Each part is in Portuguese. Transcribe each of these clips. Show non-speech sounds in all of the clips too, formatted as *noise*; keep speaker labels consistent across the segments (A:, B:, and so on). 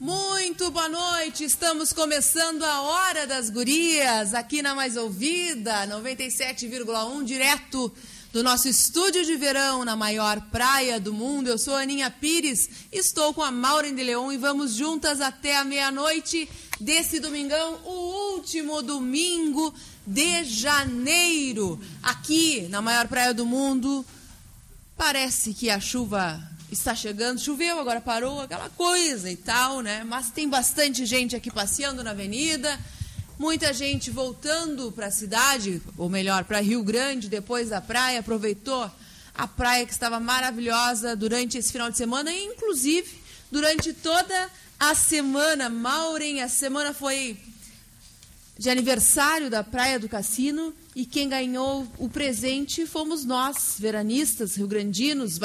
A: Muito boa noite, estamos começando a Hora das Gurias, aqui na Mais Ouvida, 97,1, direto do nosso estúdio de verão na maior praia do mundo. Eu sou Aninha Pires, estou com a Maureen de Leon e vamos juntas até a meia-noite desse domingão, o último domingo de janeiro, aqui na maior praia do mundo. Parece que a chuva está chegando, choveu, agora parou, aquela coisa e tal, né? Mas tem bastante gente aqui passeando na avenida, muita gente voltando para a cidade, ou melhor, para Rio Grande, depois da praia, aproveitou a praia que estava maravilhosa durante esse final de semana, e inclusive durante toda a semana. Maureen, a semana foi de aniversário da Praia do Cassino e quem ganhou o presente fomos nós, veranistas, rio-grandinos,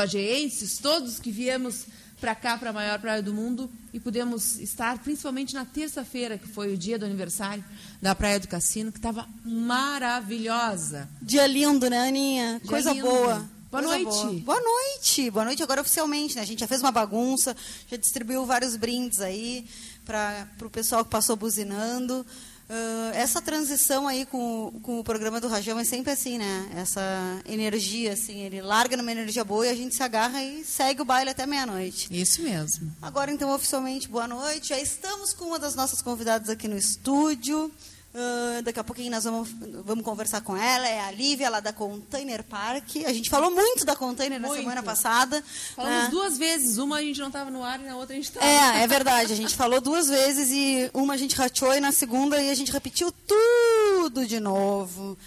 A: todos que viemos para cá, para a maior praia do mundo e pudemos estar principalmente na terça-feira, que foi o dia do aniversário da Praia do Cassino, que estava maravilhosa.
B: Dia lindo, né, Aninha?
A: Dia
B: Coisa
A: lindo.
B: boa.
A: Boa
B: Coisa
A: noite.
B: Boa. boa noite. Boa noite agora oficialmente, né? A gente já fez uma bagunça, já distribuiu vários brindes aí para o pessoal que passou buzinando. Uh, essa transição aí com, com o programa do Rajão é sempre assim, né? Essa energia, assim, ele larga numa energia boa e a gente se agarra e segue o baile até meia-noite.
A: Isso mesmo.
B: Agora, então, oficialmente, boa noite. Já estamos com uma das nossas convidadas aqui no estúdio. Uh, daqui a pouquinho nós vamos, vamos conversar com ela. É a Lívia, lá da Container Park. A gente falou muito da Container na
A: Muito.
B: semana passada.
A: Falamos
B: né?
A: duas vezes, uma a gente não estava no ar e na outra a gente estava.
B: É, é verdade. A gente falou duas vezes e uma a gente rateou e na segunda e a gente repetiu tudo de novo.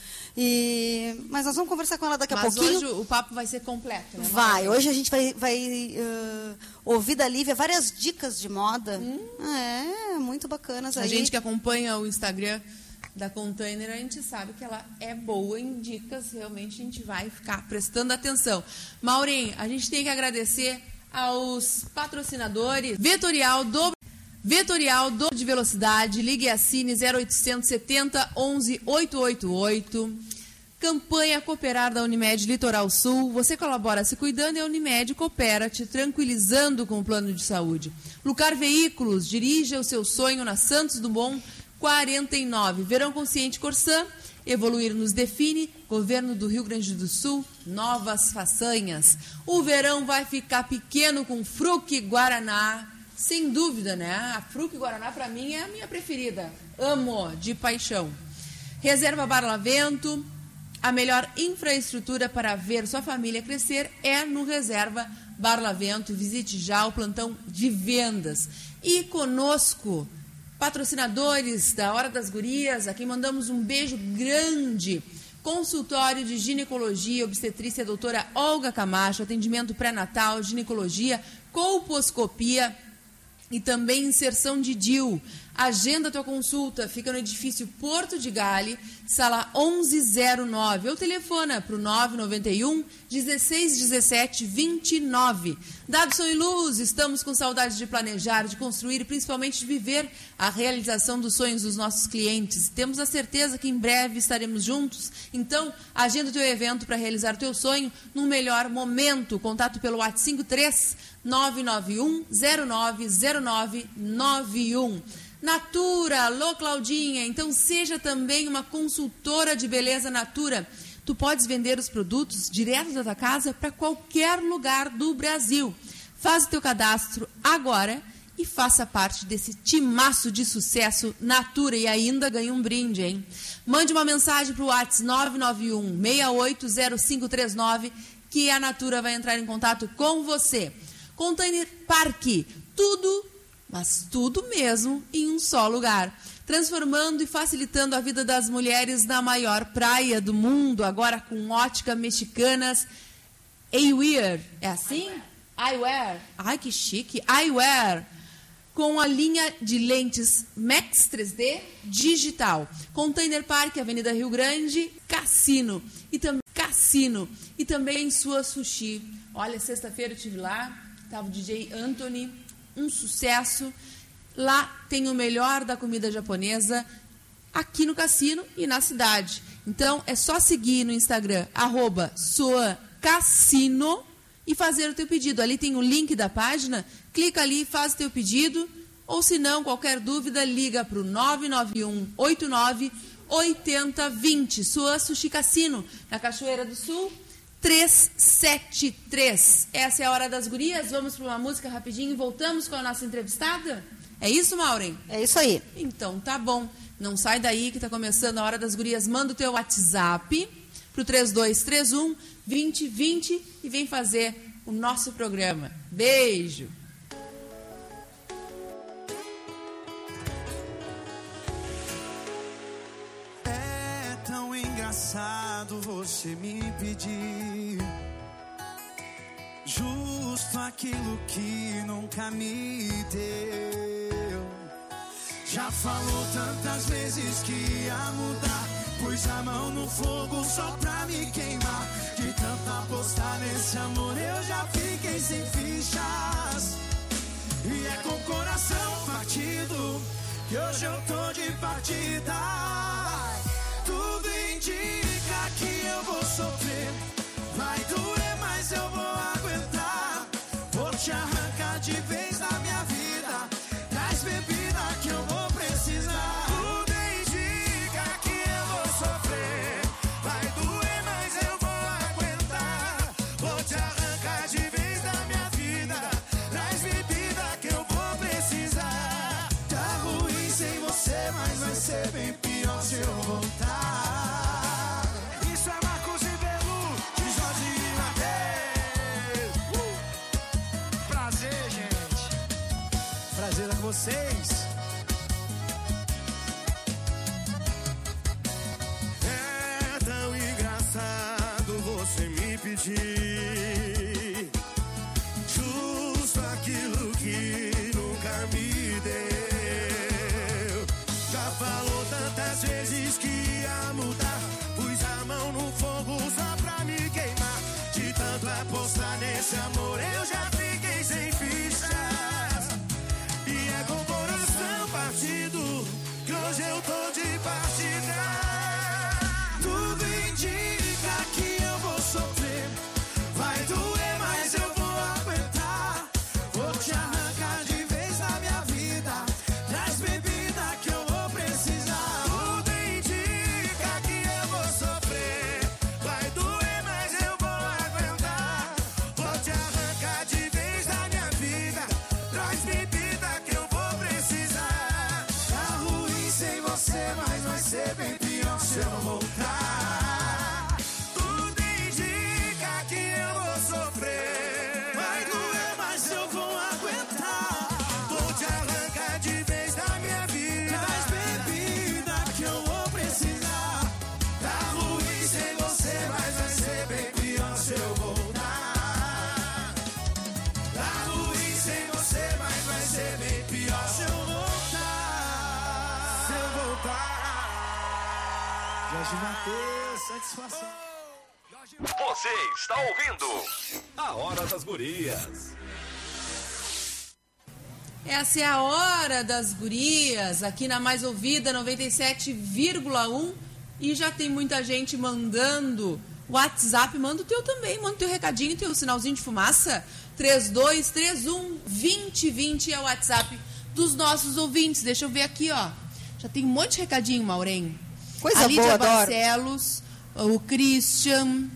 B: E... Mas nós vamos conversar com ela daqui a
A: Mas
B: pouquinho.
A: hoje o papo vai ser completo, né?
B: Vai, hoje a gente vai, vai uh, ouvir da Lívia várias dicas de moda. É, muito bacanas
A: A
B: aí.
A: gente que acompanha o Instagram da Container, a gente sabe que ela é boa em dicas, realmente a gente vai ficar prestando atenção. Maureen, a gente tem que agradecer aos patrocinadores Vetorial do Vetorial do de Velocidade, ligue e assine 0870 11 888. Campanha Cooperar da Unimed Litoral Sul. Você colabora se cuidando e a Unimed coopera, te tranquilizando com o plano de saúde. Lucar Veículos, dirija o seu sonho na Santos Dumont 49. Verão Consciente Corsã, evoluir nos define. Governo do Rio Grande do Sul, novas façanhas. O verão vai ficar pequeno com Fruc Guaraná. Sem dúvida, né? A Fruc Guaraná, para mim, é a minha preferida. Amo, de paixão. Reserva Barlavento, a melhor infraestrutura para ver sua família crescer é no Reserva Barlavento. Visite já o plantão de vendas. E conosco, patrocinadores da Hora das Gurias, a quem mandamos um beijo grande. Consultório de Ginecologia Obstetrícia, doutora Olga Camacho, atendimento pré-natal, ginecologia, colposcopia e também inserção de DIL. Agenda tua consulta, fica no edifício Porto de Gale, sala 1109. Ou telefona para o 991 1617 29. Dadson e Luz, estamos com saudades de planejar, de construir e principalmente de viver a realização dos sonhos dos nossos clientes. Temos a certeza que em breve estaremos juntos. Então, agenda teu evento para realizar teu sonho num melhor momento. Contato pelo WhatsApp 53 991 090991. Natura, alô Claudinha, então seja também uma consultora de beleza Natura. Tu podes vender os produtos direto da tua casa para qualquer lugar do Brasil. Faz o teu cadastro agora e faça parte desse timaço de sucesso Natura e ainda ganhe um brinde, hein? Mande uma mensagem para o WhatsApp 991 680539 que a Natura vai entrar em contato com você. Container Parque, tudo, mas tudo mesmo em um só lugar. Transformando e facilitando a vida das mulheres na maior praia do mundo, agora com ótica mexicanas. Eyewear, é assim? Eyewear. Ai, que chique. Eyewear. com a linha de lentes Max 3D digital. Container Park, Avenida Rio Grande, Cassino e também Cassino e também sua sushi. Olha, sexta-feira eu tive lá, tava o DJ Anthony, um sucesso. Lá tem o melhor da comida japonesa aqui no cassino e na cidade. Então é só seguir no Instagram arroba e fazer o teu pedido. Ali tem o link da página, clica ali, faz o teu pedido, ou se não, qualquer dúvida, liga para o 991 89 8020. Sua Sushi Cassino, na Cachoeira do Sul, 373. Essa é a hora das gurias. Vamos para uma música rapidinho e voltamos com a nossa entrevistada? É isso, Maureen?
B: É isso aí.
A: Então, tá bom. Não sai daí que está começando a hora das gurias. Manda o teu WhatsApp pro 3231 2020 e vem fazer o nosso programa. Beijo!
C: Você me pedir justo aquilo que nunca me deu. Já falou tantas vezes que ia mudar. Pus a mão no fogo só pra me queimar. De tanto apostar nesse amor, eu já fiquei sem fichas. E é com o coração partido que hoje eu tô de partida. Tudo indica que tô de Jorge Matheus, satisfação.
D: Você está ouvindo A Hora das Gurias.
A: Essa é a hora das gurias, aqui na Mais Ouvida 97,1. E já tem muita gente mandando WhatsApp. Manda o teu também, manda o teu recadinho, teu sinalzinho de fumaça. 3231 2020 é o WhatsApp dos nossos ouvintes. Deixa eu ver aqui, ó. Já tem um monte de recadinho, Maureen.
B: Coisa
A: a Lídia
B: boa, adoro.
A: Barcelos, o Christian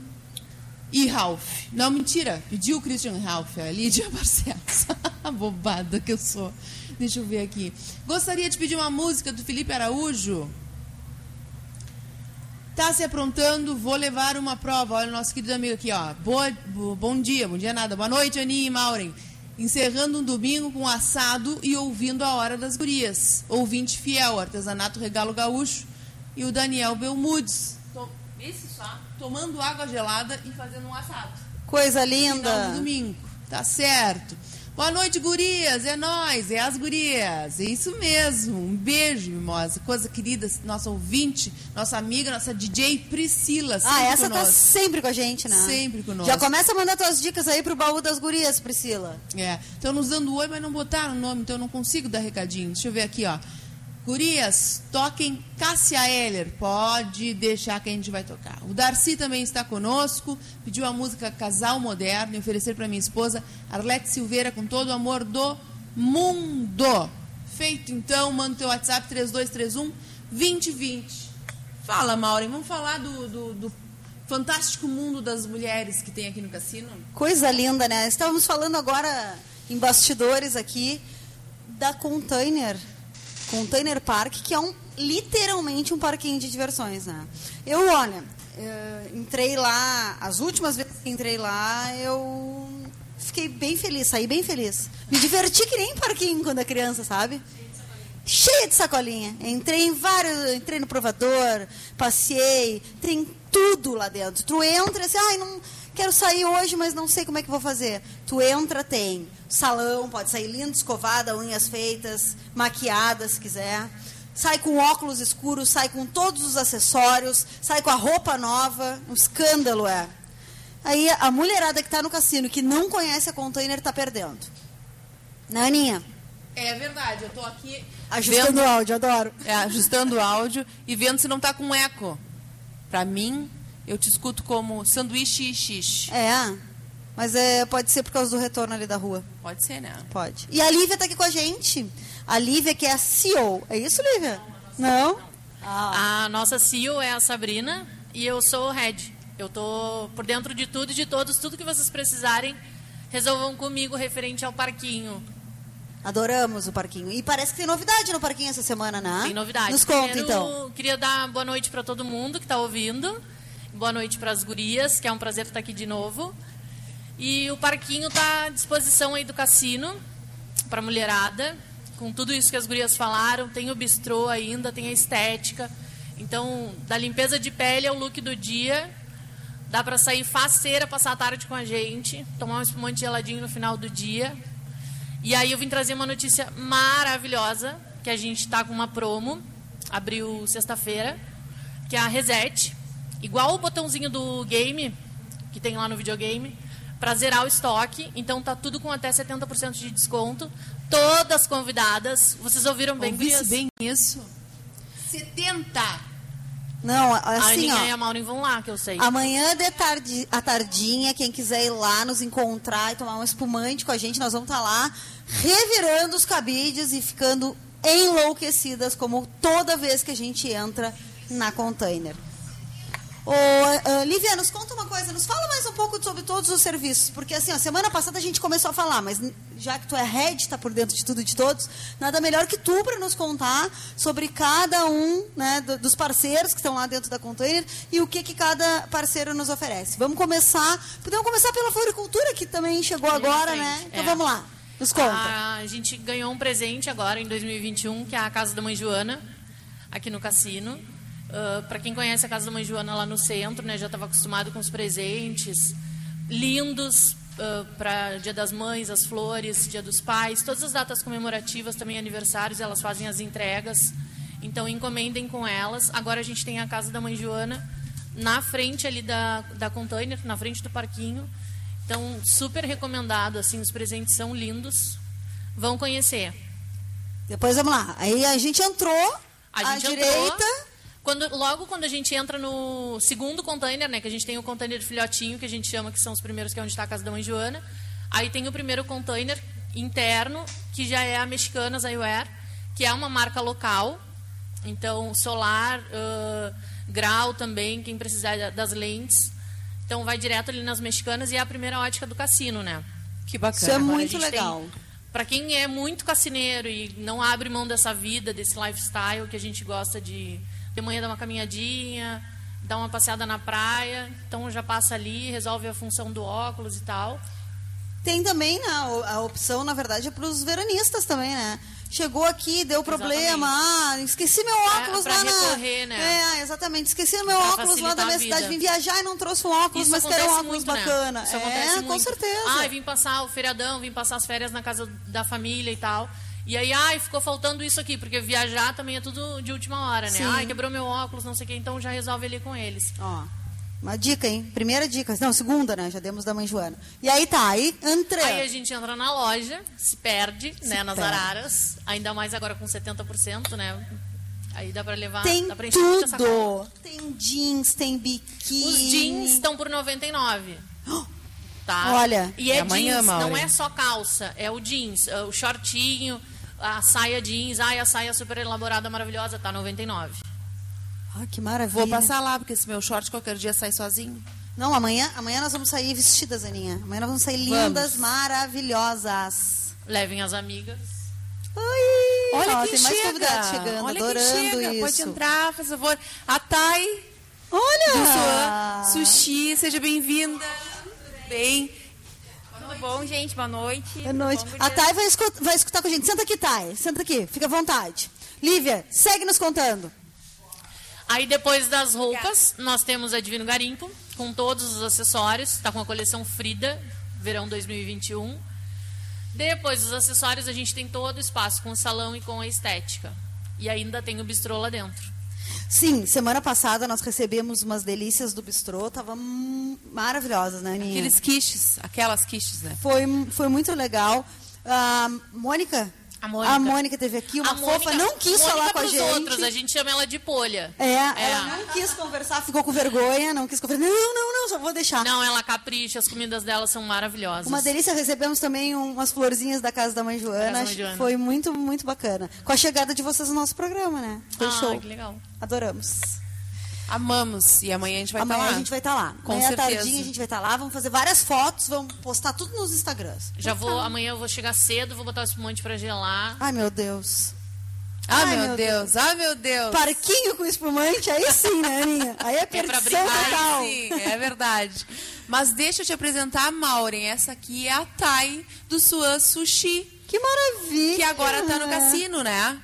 A: e Ralph. Não, mentira. Pediu o Christian e Ralph, a Lídia *laughs* Barcelos. *laughs* Bobada que eu sou. Deixa eu ver aqui. Gostaria de pedir uma música do Felipe Araújo. Tá se aprontando, vou levar uma prova. Olha o nosso querido amigo aqui, ó. Boa, bo- bom dia, bom dia nada. Boa noite, Aninha e Maureen. Encerrando um domingo com assado e ouvindo a Hora das Gurias. Ouvinte fiel, artesanato Regalo Gaúcho. E o Daniel Belmudes. To- Esse só, tomando água gelada e fazendo um assado.
B: Coisa
A: Final do
B: linda.
A: domingo. Tá certo. Boa noite, gurias. É nós, é as gurias. É isso mesmo. Um beijo, mimosa. Coisa querida, nossa ouvinte, nossa amiga, nossa DJ Priscila.
B: Ah, essa
A: conosco.
B: tá sempre com a gente, né?
A: Sempre conosco.
B: Já começa a mandar tuas dicas aí pro baú das gurias, Priscila.
A: É. Estão nos dando oi, mas não botaram o nome, então eu não consigo dar recadinho. Deixa eu ver aqui, ó. Gurias, toquem Cássia Eller. Pode deixar que a gente vai tocar. O Darcy também está conosco. Pediu a música Casal Moderno e oferecer para minha esposa Arlete Silveira com todo o amor do mundo. Feito então, manda teu WhatsApp 3231 2020. Fala, Maureen, vamos falar do, do, do fantástico mundo das mulheres que tem aqui no cassino?
B: Coisa linda, né? Estávamos falando agora em bastidores aqui da Container, Container Park, que é um literalmente um parquinho de diversões, né? Eu, olha, eh, entrei lá, as últimas vezes que entrei lá, eu fiquei bem feliz, saí bem feliz. Me diverti que nem em parquinho quando era criança, sabe? Cheia de sacolinha. Entrei em vários, entrei no provador, passei, tem tudo lá dentro. Tu entra assim, ai, não quero sair hoje, mas não sei como é que vou fazer. Tu entra, tem salão, pode sair lindo, escovada, unhas feitas, maquiada se quiser. Sai com óculos escuros, sai com todos os acessórios, sai com a roupa nova. Um escândalo é. Aí a mulherada que está no cassino, que não conhece a container, está perdendo. Né, Aninha?
A: É verdade, eu tô aqui
B: Ajustando
A: vendo-
B: o áudio, adoro.
A: É, ajustando o áudio e vendo se não tá com eco. Pra mim, eu te escuto como sanduíche e xixi.
B: É, mas é, pode ser por causa do retorno ali da rua.
A: Pode ser, né?
B: Pode. E a Lívia está aqui com a gente. A Lívia, que é a CEO. É isso, Lívia? Não? Ah,
E: A nossa CEO é a Sabrina e eu sou o Head. Eu tô por dentro de tudo e de todos, tudo que vocês precisarem, resolvam comigo referente ao parquinho.
B: adoramos o parquinho. E parece que tem novidade no parquinho essa semana, né?
E: Tem novidade.
B: Nos conta,
E: Primeiro,
B: então.
E: Queria dar boa noite para todo mundo que está ouvindo. Boa noite para as gurias, que é um prazer estar aqui de novo. E o parquinho está à disposição aí do cassino para mulherada, com tudo isso que as gurias falaram. Tem o bistrô ainda, tem a estética. Então, da limpeza de pele ao look do dia, dá para sair faceira, passar a tarde com a gente, tomar um espumante geladinho no final do dia. E aí eu vim trazer uma notícia maravilhosa, que a gente está com uma promo, abriu sexta-feira, que é a Reset, igual o botãozinho do game, que tem lá no videogame, para zerar o estoque. Então tá tudo com até 70% de desconto. Todas convidadas. Vocês ouviram bem,
A: Ouvisse
E: gurias?
A: bem isso? 70!
B: Não,
E: a
B: assim,
E: Aninha
B: ó.
E: e a Maureen vão lá, que eu sei.
B: Amanhã de tarde, à tardinha, quem quiser ir lá nos encontrar e tomar um espumante com a gente, nós vamos estar lá revirando os cabides e ficando enlouquecidas, como toda vez que a gente entra na container. Ô, ah, Lívia, nos conta uma coisa, nos fala mais um pouco sobre todos os serviços, porque assim, a semana passada a gente começou a falar, mas já que tu é head, está por dentro de tudo e de todos, nada melhor que tu para nos contar sobre cada um né, do- dos parceiros que estão lá dentro da container e o que, que cada parceiro nos oferece. Vamos começar, podemos começar pela floricultura, que também chegou
E: na
B: agora, né? Então
E: é.
B: vamos lá, nos conta.
E: A gente ganhou um presente agora em 2021, que é a Casa da Mãe Joana, aqui no cassino. Para quem conhece a Casa da Mãe Joana lá no centro, né, já estava acostumado com os presentes lindos para Dia das Mães, as flores, Dia dos Pais, todas as datas comemorativas, também aniversários, elas fazem as entregas. Então encomendem com elas. Agora a gente tem a Casa da Mãe Joana na frente ali da, da container, na frente do parquinho. Então, super recomendado, assim, os presentes são lindos. Vão conhecer.
B: Depois vamos lá. Aí a gente entrou
E: A
B: à direita.
E: entrou, quando, logo quando a gente entra no segundo container, né, que a gente tem o container filhotinho, que a gente chama que são os primeiros, que é onde está a casa da mãe Joana. Aí tem o primeiro container interno, que já é a Mexicanas Eyewear, que é uma marca local. Então, solar, ãh, grau também, quem precisar da- das lentes. Então, vai direto ali nas Mexicanas e é a primeira ótica do cassino, né?
A: Que bacana.
B: Isso é
E: Agora,
B: muito legal.
E: tem- Pra quem é muito cassineiro e não abre mão dessa vida, desse lifestyle que a gente gosta de de manhã dar uma caminhadinha, dar uma passeada na praia, então já passa ali, resolve a função do óculos e tal.
B: Tem também né, a- opção, na verdade, é para os veranistas também, né? chegou aqui, deu problema, ah, esqueci meu óculos
E: É,
B: lá na...
E: recorrer, né?
B: É, exatamente, esqueci meu
E: Pra
B: óculos lá da minha cidade, vim viajar e não trouxe um óculos,
E: Isso
B: mas quero um óculos
E: muito,
B: bacana.
E: Né? Isso
B: é,
E: acontece
B: com
E: muito.
B: certeza.
E: Ai, vim passar o feriadão, vim passar as férias na casa da família e tal. E aí, ai, ficou faltando isso aqui, porque viajar também é tudo de última hora, né?
B: Sim.
E: Ai, quebrou meu óculos, não sei o que, então já resolve ali com eles.
B: Ó, uma dica, hein? Primeira dica. Não, segunda, né? Já demos da mãe Joana. E aí tá, aí entrei.
E: Aí a gente entra na loja, se perde, né, nas
B: perde.
E: araras, ainda mais agora com 70%, né? Aí dá pra levar,
B: Tem
E: dá pra
B: tudo. Tem jeans, tem biquíni.
E: Os jeans estão por 99. *gasps* Tá?
B: Olha.
E: E é
A: É amanhã,
E: jeans, não é só calça, é o jeans, é o shortinho, a saia jeans, ai, a saia super elaborada, maravilhosa, tá 99.
B: Ah, que maravilha.
A: Vou passar lá, porque esse meu short qualquer dia sai sozinho.
B: Não, amanhã, amanhã nós vamos sair vestidas, Aninha. Amanhã nós vamos sair lindas, maravilhosas.
E: Levem as amigas.
B: Oi!
A: Olha
B: Ó,
A: quem
B: tem mais
A: chega.
B: convidados chegando,
A: Olha
B: adorando
A: quem chega.
B: isso.
A: Pode entrar, por favor. A Thay
B: Olha!
A: Sushi, seja bem-vinda. Tudo bem?
F: Bom, gente? Boa noite.
B: Boa noite.
F: Bom,
B: A Thay vai escutar, vai escutar com a gente. Senta aqui, Thay. Senta aqui, fica à vontade. Lívia, segue nos contando.
E: Aí depois das roupas, nós temos a Divino Garimpo, com todos os acessórios. Está com a coleção Frida, verão 2021. Depois dos acessórios, a gente tem todo o espaço com o salão e com a estética. E ainda tem o bistrô lá dentro.
B: Sim, semana passada nós recebemos umas delícias do bistrô. Tava hum, maravilhosas, né, Aninha?
A: Aqueles quiches, aquelas quiches, né?
B: Foi, foi muito legal. A Mônica?
E: A Mônica.
B: teve aqui, uma
E: A
B: fofa,
E: Mônica-
B: não quis
E: Mônica
B: falar com a gente.
E: outros, a gente chama ela de polha.
B: É, ela não quis conversar, ficou com vergonha, não quis conversar. Não, não, não, só vou deixar.
E: Não, ela capricha, as comidas dela são maravilhosas.
B: Uma delícia, recebemos também um- umas florzinhas da casa da mãe Joana. Que
E: Joana.
B: Foi muito, muito bacana. Com a chegada de vocês no nosso programa, né? Foi
E: Ah,
B: show.
E: que legal.
B: Adoramos.
A: Amamos. E amanhã a gente vai estar
B: Amanhã
A: lá.
B: a gente vai estar lá.
A: Com
B: Amanhã à
A: certeza.
B: tardinha a gente vai estar lá, vamos fazer várias fotos, vamos postar tudo nos Instagrams.
E: Já vou, amanhã eu vou chegar cedo, vou botar o espumante pra gelar.
B: Ai, meu Deus.
A: Ah,
B: Ai,
A: meu,
B: meu
A: Deus. Ah, meu Deus.
B: Parquinho com espumante, aí sim, né, Aninha? Aí é *laughs*
E: pra
B: perdição
E: brincar,
B: total.
A: Sim, é verdade. Mas deixa eu te apresentar a Maureen. Essa aqui é a Thay do Suan Sushi,
B: Que maravilha.
A: que agora tá no cassino, né?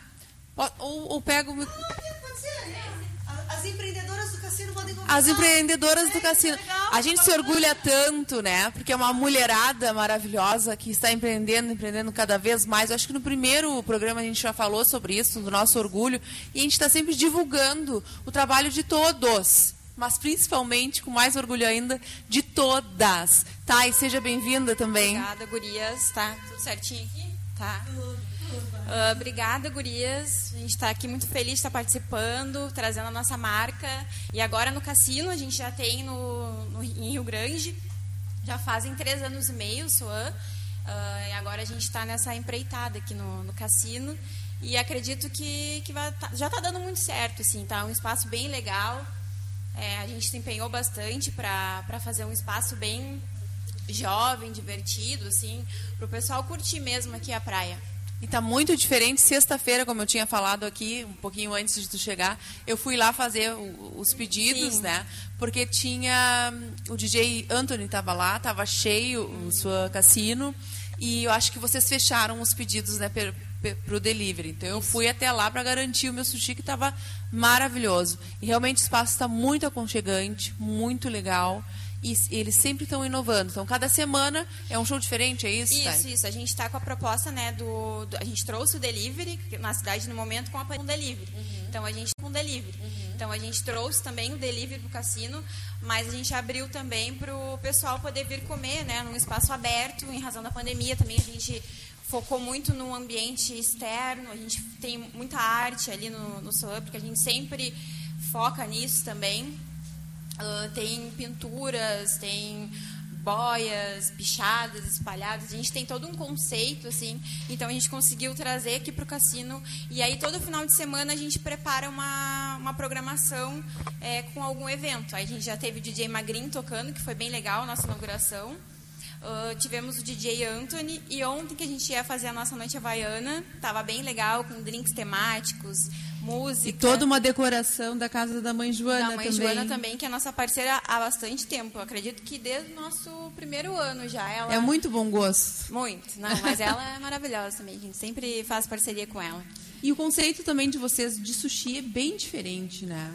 A: Ou, ou pega o
B: As empreendedoras do cassino.
A: A gente se orgulha tanto, né? Porque é uma mulherada maravilhosa que está empreendendo, empreendendo cada vez mais. Eu acho que no primeiro programa a gente já falou sobre isso, do nosso orgulho. E a gente está sempre divulgando o trabalho de todos. Mas principalmente, com mais orgulho ainda, de todas. Tá? E seja bem-vinda também.
F: Obrigada, gurias. Tá tudo certinho aqui? Tá. Ah, obrigada, gurias. A gente está aqui muito feliz de estar participando, trazendo a nossa marca. E agora no cassino, a gente já tem no, no- em Rio Grande. Já fazem três anos e meio, Soan. Ah, e agora a gente está nessa empreitada aqui no, no cassino. E acredito que, que vai tá- já está dando muito certo, assim, tá? Um espaço bem legal. É, a gente se empenhou bastante para fazer um espaço bem jovem, divertido, assim, para o pessoal curtir mesmo aqui a praia.
A: E tá muito diferente. Sexta-feira, como eu tinha falado aqui, um pouquinho antes de tu chegar, eu fui lá fazer o- os pedidos,
F: Sim.
A: né? Porque tinha. hum, O DJ Anthony estava lá, estava cheio o sua cassino. E eu acho que vocês fecharam os pedidos, né? Per, per, pro delivery. Então eu fui até lá para garantir o meu sushi que estava maravilhoso. E realmente o espaço está muito aconchegante, muito legal. E s- eles sempre estão inovando. Então, cada semana é um show diferente, é isso?
F: Isso, isso. A gente está com a proposta, né, do, do- A gente trouxe o delivery na cidade no momento com a com delivery. Então a gente com delivery. Então a gente trouxe também o delivery pro cassino, mas a gente abriu também para o pessoal poder vir comer, né, num espaço aberto. Em razão da pandemia também a gente focou muito no ambiente externo. A gente tem muita arte ali no, no Soan, porque a gente sempre foca nisso também. Ah, tem pinturas, tem boias, pichadas espalhadas. A gente tem todo um conceito, assim. Então a gente conseguiu trazer aqui para o cassino. E aí todo final de semana a gente prepara uma, uma programação é, com algum evento. Aí a gente já teve o DJ Magrin tocando, que foi bem legal a nossa inauguração. Ah, tivemos o DJ Anthony e ontem que a gente ia fazer a nossa noite havaiana, estava bem legal, com drinks temáticos, música.
A: E toda uma decoração da casa da mãe Joana
F: da mãe
A: também.
F: Joana também, que é nossa parceira há bastante tempo. Eu acredito que desde o nosso primeiro ano já. Ela...
A: É muito bom gosto.
F: Muito, não, mas ela é maravilhosa também. A gente sempre faz parceria com ela.
A: E o conceito também de vocês de sushi é bem diferente, né?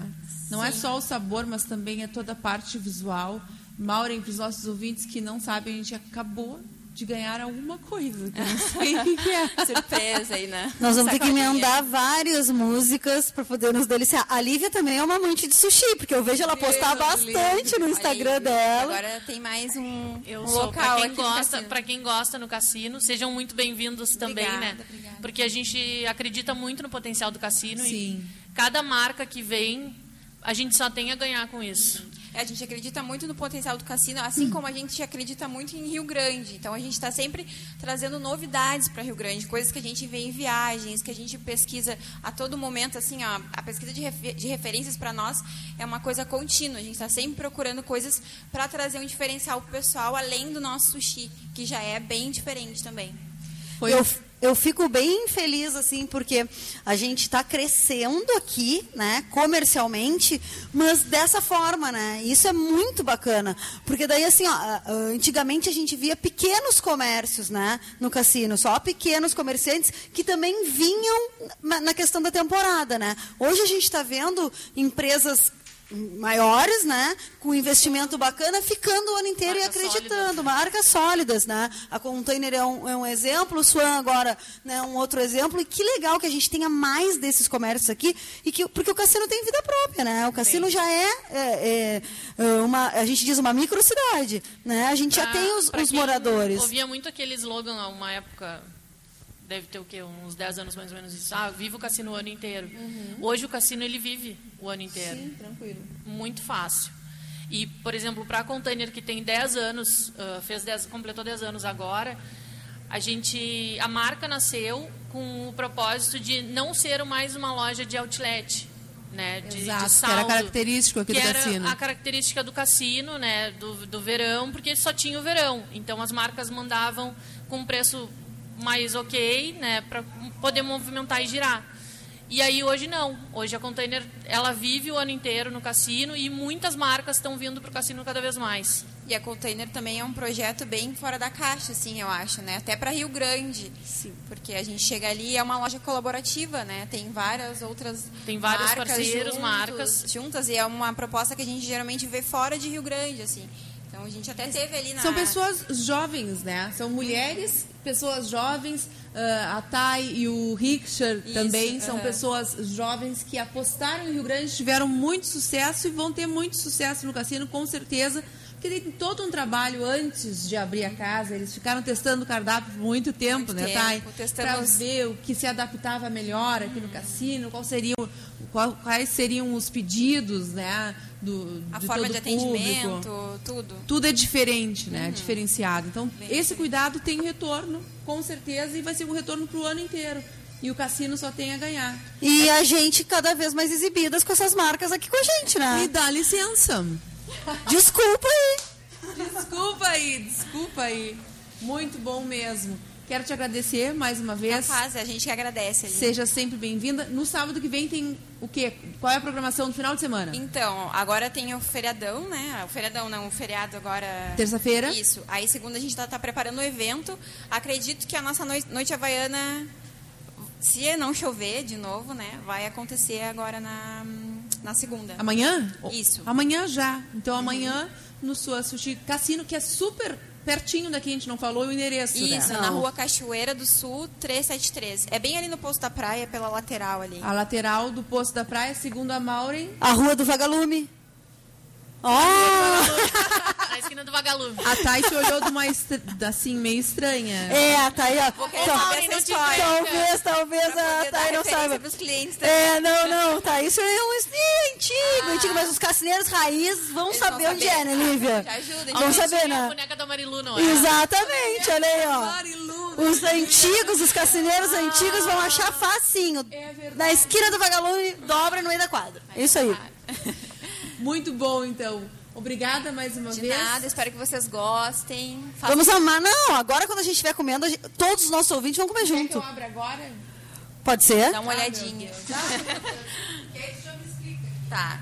A: Não é só o sabor, mas também é toda a parte visual. Maureen, para os nossos ouvintes que não sabem, a gente acabou de ganhar alguma coisa. Que eu não sei *laughs* o que, é.
F: Surpresa aí, né?
B: Nós vamos ter que emendar várias músicas para poder nos deliciar. A Lívia também é uma amante de sushi, porque eu vejo ela postar
A: Deus,
B: bastante no Instagram
F: aí,
B: dela.
F: Agora tem mais um,
E: Eu
F: um
E: sou,
F: local
E: para quem gosta, para quem gosta no cassino, sejam muito bem-vindos também,
F: Obrigada,
E: né?
F: obrigada.
E: Porque a gente acredita muito no potencial do cassino
A: Sim.
E: e cada marca que vem, a gente só tem a ganhar com isso.
F: É, a gente acredita muito no potencial do cassino, assim como a gente acredita muito em Rio Grande. Então a gente está sempre trazendo novidades para Rio Grande, coisas que a gente vê em viagens, que a gente pesquisa a todo momento. Assim, ó, a pesquisa de, refe- de referências para nós é uma coisa contínua. A gente está sempre procurando coisas para trazer um diferencial para o pessoal, além do nosso sushi, que já é bem diferente também.
A: Foi
B: Eu, eu fico bem feliz, assim, porque a gente está crescendo aqui, né, comercialmente, mas dessa forma, né? Isso é muito bacana. Porque daí, assim, ó, antigamente a gente via pequenos comércios, né, no cassino, só pequenos comerciantes que também vinham na questão da temporada, né? Hoje a gente está vendo empresas maiores, né, com investimento bacana, ficando o ano inteiro
E: Marcas
B: e acreditando
E: sólidas,
B: marcas sólidas, né? A Container é um, é um exemplo, o Swan agora né, um outro exemplo. E que legal que a gente tenha mais desses comércios aqui, e que, porque o cassino tem vida própria, né? O cassino já é, é, é, uma, a gente diz uma microcidade, né? A gente já
E: Pra-
B: tem os,
E: pra
B: os moradores.
E: Ouvia muito aquele slogan há uma época, deve ter o quê? Uns 10 anos mais ou menos isso. Ah, vive o cassino o ano inteiro. Hoje o cassino ele vive o ano inteiro.
A: Sim, tranquilo.
E: Muito fácil. E, por exemplo, para a Container que tem 10 anos, ah, fez 10, completou 10 anos agora, a gente a marca nasceu com o propósito de não ser mais uma loja de outlet, né, de, de
A: Exato, que
E: saldo,
A: era característico aqui
E: que
A: do
E: era
A: cassino.
E: a característica do cassino, né, do, do verão, porque só tinha o verão. Então as marcas mandavam com um preço mais ok, né, para poder movimentar e girar. E aí hoje não. Hoje a Container ela vive o ano inteiro no cassino e muitas marcas estão vindo para o cassino cada vez mais.
F: E a Container também é um projeto bem fora da caixa, assim, eu acho, né? Até para Rio Grande. Sim. Porque a gente chega ali e é uma loja colaborativa, né? Tem várias outras
E: Tem vários
F: marcas
E: parceiros,
F: juntos,
E: marcas.
F: juntas e é uma proposta que a gente geralmente vê fora de Rio Grande, assim. Então a gente até teve ali na
A: São pessoas jovens, né? São mulheres, pessoas jovens. ah, a Thay e o Richard
F: Isso,
A: também são
F: aham.
A: pessoas jovens que apostaram em Rio Grande, tiveram muito sucesso e vão ter muito sucesso no cassino, com certeza. Porque tem todo um trabalho antes de abrir a casa. Eles ficaram testando o cardápio por muito tempo,
F: Muito
A: né,
F: tempo,
A: Thay? Para ver o que se adaptava melhor aqui no cassino, qual seriam, qual- quais seriam os pedidos, né? Do,
F: a
A: de
F: forma
A: todo
F: de
A: o público
F: atendimento, tudo.
A: tudo é diferente, né? Diferenciado. Então,
F: Uhum. Bem
A: esse
F: diferente.
A: cuidado tem retorno, com certeza, e vai ser um retorno para o ano inteiro. E o cassino só tem a ganhar.
B: E a gente cada vez mais exibidas com essas marcas aqui com a gente,
A: Me
B: né?
A: dá licença.
B: Desculpa aí.
A: Desculpa aí, desculpa aí. Muito bom mesmo. Quero te agradecer mais uma vez.
F: Faz, a gente que agradece ali.
A: Seja sempre bem-vinda. No sábado que vem tem o quê? Qual é a programação do final de semana?
F: Então, agora tem o feriadão, né? O feriadão não, o feriado agora.
A: Terça-feira?
F: Isso. Aí segunda a gente tá, tá preparando o evento. Acredito que a nossa noite, noite havaiana, se não chover de novo, né? Vai acontecer agora na, na segunda.
A: Amanhã?
F: Isso.
A: Amanhã já. Então amanhã no sua Sushi Cassino, que é super pertinho daqui, a gente não falou o endereço.
F: Isso,
A: né?
F: na rua Cachoeira do Sul, 373. É bem ali no posto da praia, pela lateral ali.
A: A lateral do Poço da Praia, segundo a Maureen.
B: A Rua do Vagalume. Ó! *laughs*
E: Na esquina do Vagalume.
A: A Thay te olhou de uma estra- assim, meio estranha.
B: É, tá aí, ó.
F: Vou essa
E: te
F: história.
B: Talvez, talvez a Thay não saiba.
F: pros clientes também.
B: É, não, não, tá. Isso é um é antigo,
F: Ah.
B: antigo, mas os cassineiros raiz vão
F: Eles
B: saber
F: vão
B: onde
F: saber.
B: é, né, Lívia?
F: Já ajuda,
B: Vão
F: gente.
B: saber,
E: a
B: né?
E: boneca da Marilu, não é?
B: Exatamente, olha aí, ó. Os antigos, os cassineiros antigos vão achar facinho.
A: É verdade.
B: Na esquina do vagalume, dobra no meio da quadra. Isso aí. *laughs*
A: Muito bom, então. Obrigada mais uma
F: De
A: vez.
F: nada, espero que vocês gostem. Façam
B: Vamos amar. Não, agora quando a gente estiver comendo, gente- todos os nossos ouvintes vão comer
A: Quer que
B: junto.
A: eu abra agora?
B: Pode ser?
F: Dá uma olhadinha. Tá.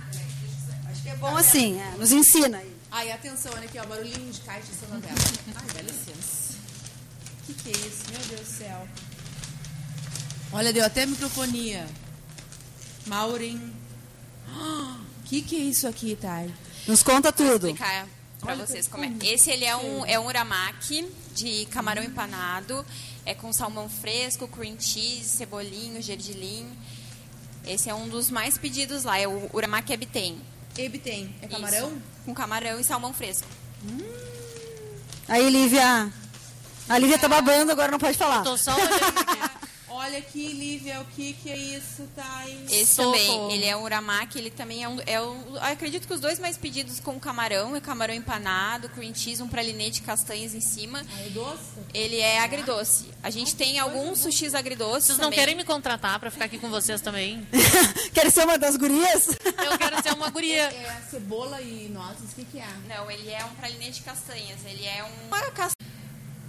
B: Acho que é bom assim, é, nos ensina aí.
A: Ai, atenção, olha aqui, ó, barulhinho de caixa em cima dela. Ai, dá licença. O que, que é isso? Meu Deus do céu. Olha, deu até microfonia. Maureen. O *gasps* que, que é isso aqui, Thay?
B: Nos conta
F: Vou
B: tudo.
F: explicar pra
A: Olha
F: vocês como é. Esse ele é um, é um uramaki de camarão empanado. É com salmão fresco, cream cheese, cebolinho, gergelim. Esse é um dos mais pedidos lá. É o uramaki ebiten.
A: Ebe tem. É camarão?
F: Isso. Com camarão e salmão fresco.
B: Aí, Lívia. A Lívia tá babando, agora não pode falar.
E: Tô só olhando aqui.
A: Olha aqui, Lívia, o que, que é isso, Thay?
F: Esse
E: Socorro.
F: também, ele é um uramaki, ele também é um, é um- acredito que os dois mais pedidos com camarão, é camarão empanado, cream cheese, um pralinê de castanhas em cima.
A: Ah, é doce?
F: Ele é agridoce. A gente tem alguns sushis agridoces
E: Vocês não
F: também.
E: querem me contratar pra ficar aqui com vocês também? *laughs*
B: Quer ser uma das gurias?
E: Eu quero ser uma guria.
A: É cebola e nozes, o que, que é?
F: Não, ele é um pralinê de castanhas. Ele é um- uma cas-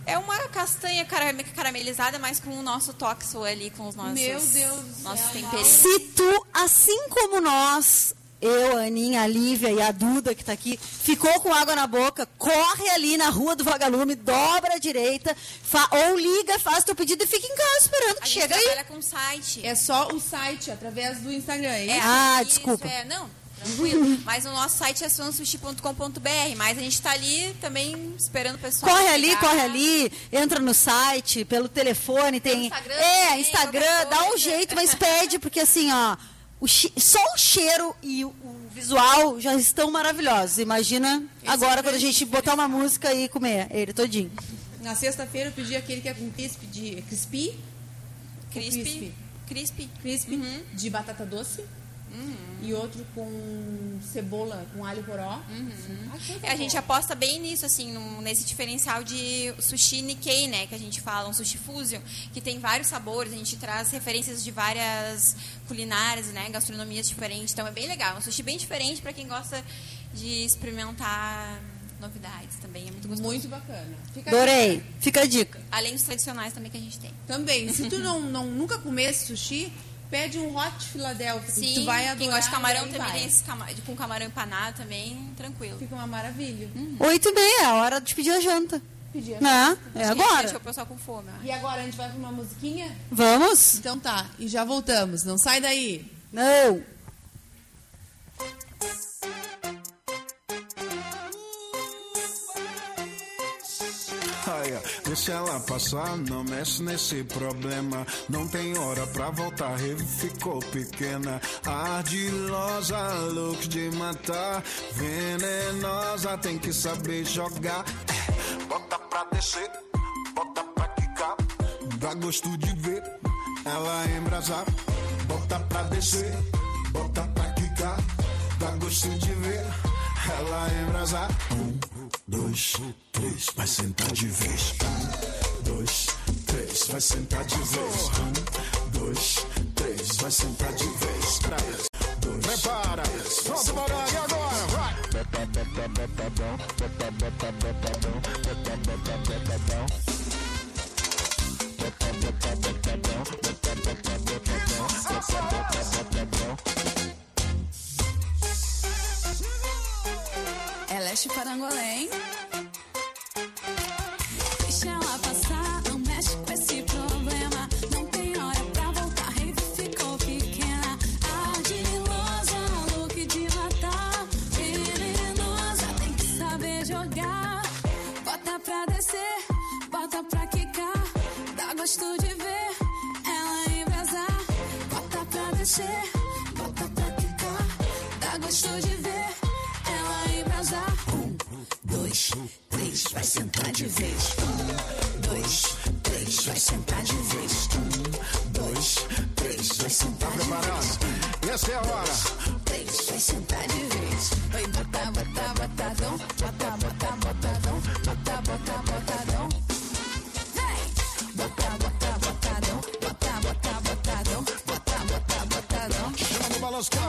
F: é uma castanha cara- caramelizada, mas com o nosso toxo ali, com os nossos,
A: Meu Deus
F: nossos temperinhos.
B: Se tu, assim como nós, eu, a Aninha, a Lívia e a Duda, que tá aqui, ficou com água na boca, corre ali na rua do Vagalume, dobra à direita, fa- ou liga, faz teu pedido e fica em casa esperando
F: A
B: que
F: gente
B: chega aí.
F: trabalha com site.
A: É só o site, através do Instagram, é?
F: É,
B: Ah,
F: isso,
B: desculpa.
F: é, não, tranquilo. Mas o nosso site é swansushi.com.br, mas a gente tá ali também esperando o pessoal.
B: Corre ali,
F: chegar.
B: corre ali, entra no site, pelo telefone, tem.
F: Instagram
B: é,
F: também,
B: Instagram, dá um jeito, mas pede, porque assim, ó, o só o cheiro e o, o visual já estão maravilhosos. Imagina
A: Esse é
B: agora
A: o
B: quando a gente botar uma música e comer ele todinho.
A: Na sexta-feira eu pedi aquele que é com crisp de... Crispy?
F: Crispy.
A: Crispy.
F: Crispy.
A: Crispy
F: Uhum.
A: de batata doce. E outro com cebola, com alho poró. Coisa
F: É, a gente aposta bem nisso, assim, nesse diferencial de sushi Nikkei, né? Que a gente fala, um sushi fusion, que tem vários sabores, a gente traz referências de várias culinárias, né? Gastronomias diferentes. Então é bem legal. É um sushi bem diferente para quem gosta de experimentar novidades também. É muito gostoso.
A: Muito bacana. Fica
B: Adorei. Fica a dica.
F: Além dos tradicionais também que a gente tem.
A: Também, se tu não, não nunca comesse sushi, pede um hot Philadelphia.
F: Sim,
A: tu vai adorar.
F: quem gosta de camarão também tem esse com camarão empanado também, tranquilo.
A: Fica uma maravilha.
B: Oito e meia, é a hora de pedir a janta.
A: Pedir.
B: Né? É
F: Deixa
B: agora.
F: o pessoal com fome.
A: E agora a gente vai pra uma musiquinha?
B: Vamos?
A: Então tá, e já voltamos. Não sai daí.
B: Não.
C: Deixa ela passar, não mexe nesse problema. Não tem hora pra voltar, ficou pequena. Ardilosa, look de matar. Venenosa, tem que saber jogar. É, Bota pra descer, bota pra quicar. Dá gosto de ver ela embrasar. Bota pra descer, bota pra quicar. Dá gosto de ver ela embrasar. Um, dois, três, vai sentar de vez. Um, dois, três, vai sentar de vez. Um, dois, três, vai sentar de vez. Dois, Prepara, pronto, e agora? Vai!
G: É leste parangolém. Deixa ela passar, não mexe com esse problema. Não tem hora pra voltar, rave ficou pequena. Ardilosa, look de matar. Venenosa, tem que saber jogar. Bota pra descer, bota pra quicar. Dá gosto de ver ela embrasar. Bota pra descer, bota pra quicar. Dá gosto de ver embrasar. Um, dois, três, vai sentar de vez. Um, dois, três, vai sentar de vez. Um, dois, três, vai sentar de vez.
C: E essa é a hora.
G: Três, vai sentar de vez. Vai botar, botar, botadão. Botar, botar, botadão. Botar,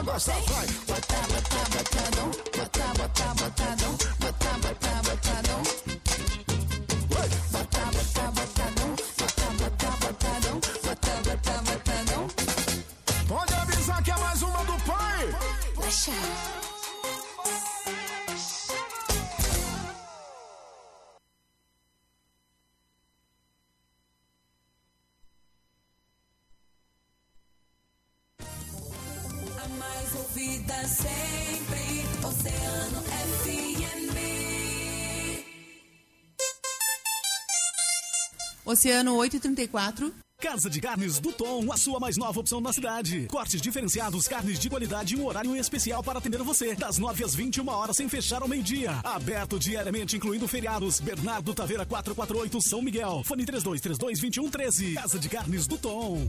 C: gosta, vai!
G: Botar, botar, botadão. Botar, botar, botadão. Botar, botar, botadão.
H: Oceano
A: 834.
I: Casa de Carnes do Tom, a sua mais nova opção na cidade. Cortes diferenciados, carnes de qualidade e um horário especial para atender você. Das 9 às 21 horas, sem fechar ao meio-dia. Aberto diariamente, incluindo feriados. Bernardo Taveira 448, São Miguel. Fone 3232-2113. Casa de Carnes do Tom.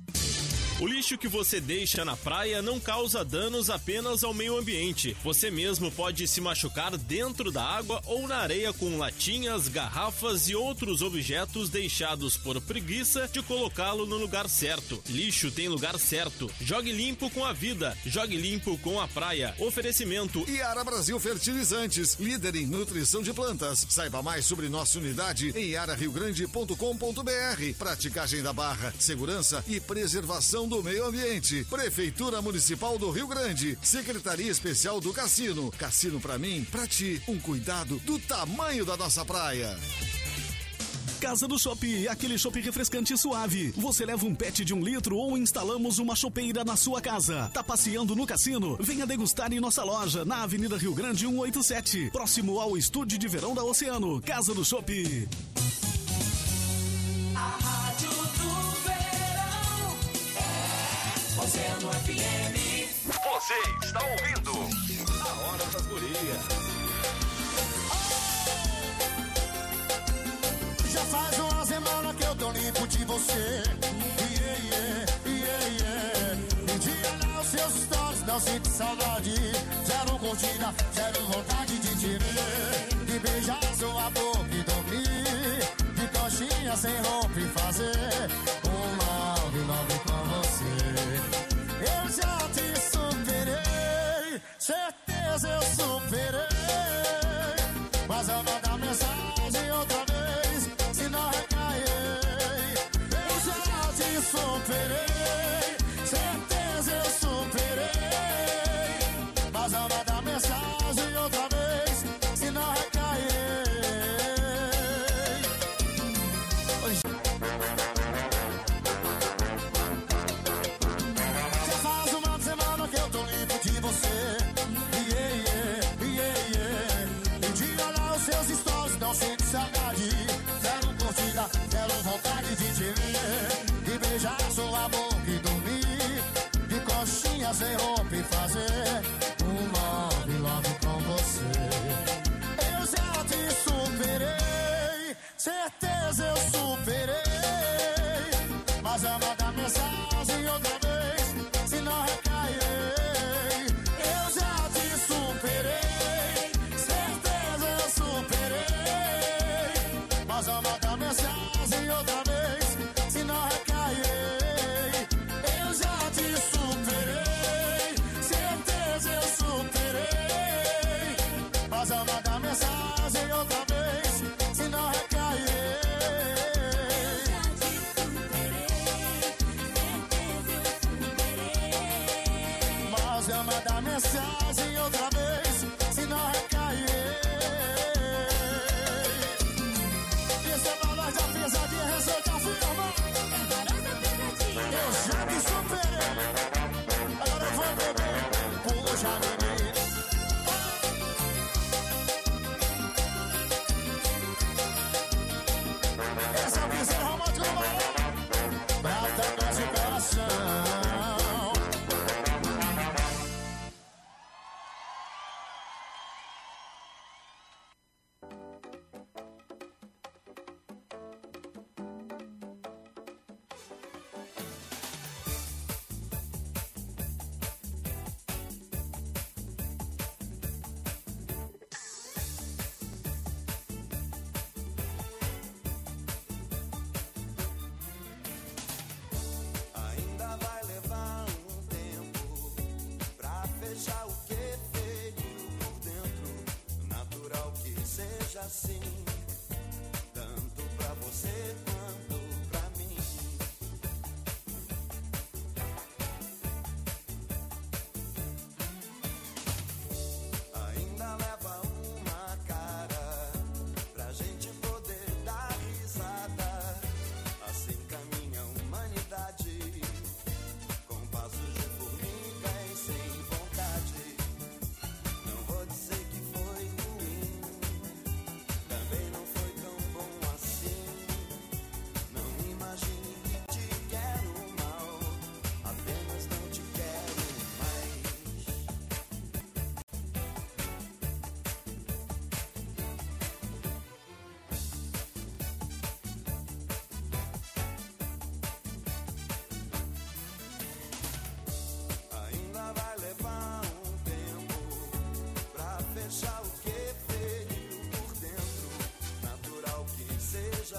J: O lixo que você deixa na praia não causa danos apenas ao meio ambiente. Você mesmo pode se machucar dentro da água ou na areia com latinhas, garrafas e outros objetos deixados por preguiça de colocá-lo no lugar certo. Lixo tem lugar certo. Jogue limpo com a vida. Jogue limpo com a praia. Oferecimento.
K: Iara Brasil Fertilizantes, líder em nutrição de plantas. Saiba mais sobre nossa unidade em iarariogrande.com.br. Praticagem da barra, segurança e preservação do meio ambiente. Prefeitura Municipal do Rio Grande. Secretaria Especial do Cassino. Cassino pra mim, pra ti, um cuidado do tamanho da nossa praia.
I: Casa do Shop, aquele shopping refrescante suave. Você leva um pet de um litro ou instalamos uma chopeira na sua casa. Tá passeando no cassino? Venha degustar em nossa loja, na Avenida Rio Grande 187, próximo ao estúdio de verão da Oceano. Casa do Shop.
D: Você está ouvindo a Hora das Gurias.
L: Já faz uma semana que eu tô limpo de você. Yeah, yeah, yeah, yeah. Me diga lá os seus stories, não sinto saudade. Zero curtida, zero vontade de te ver. De beijar sua boca e dormir. De coxinha sem roupa e fazer certeza eu superei. Certeza eu superei.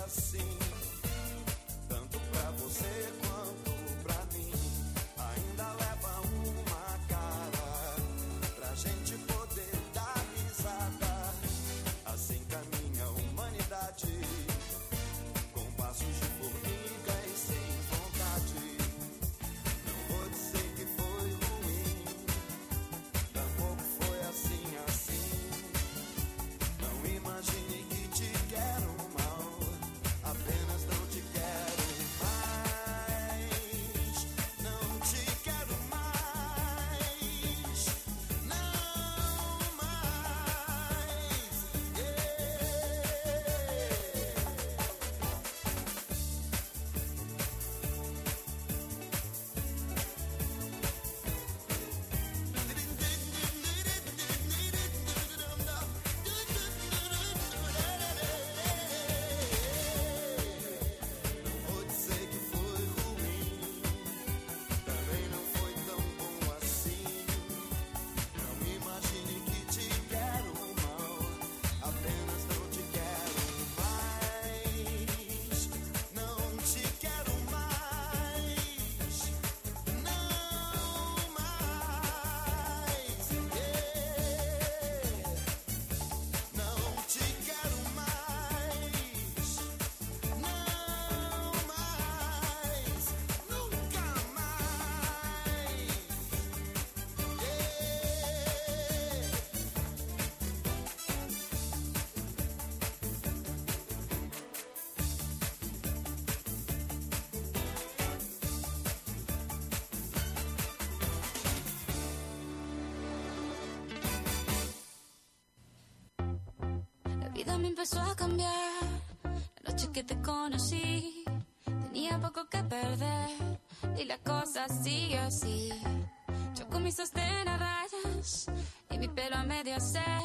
C: assim.
M: me empezó a cambiar. La noche que te conocí, tenía poco que perder. Y la cosa sigue así. Yo con mi sostén a rayas y mi pelo a medio hacer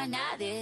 M: ama a
C: nadie.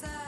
N: casa.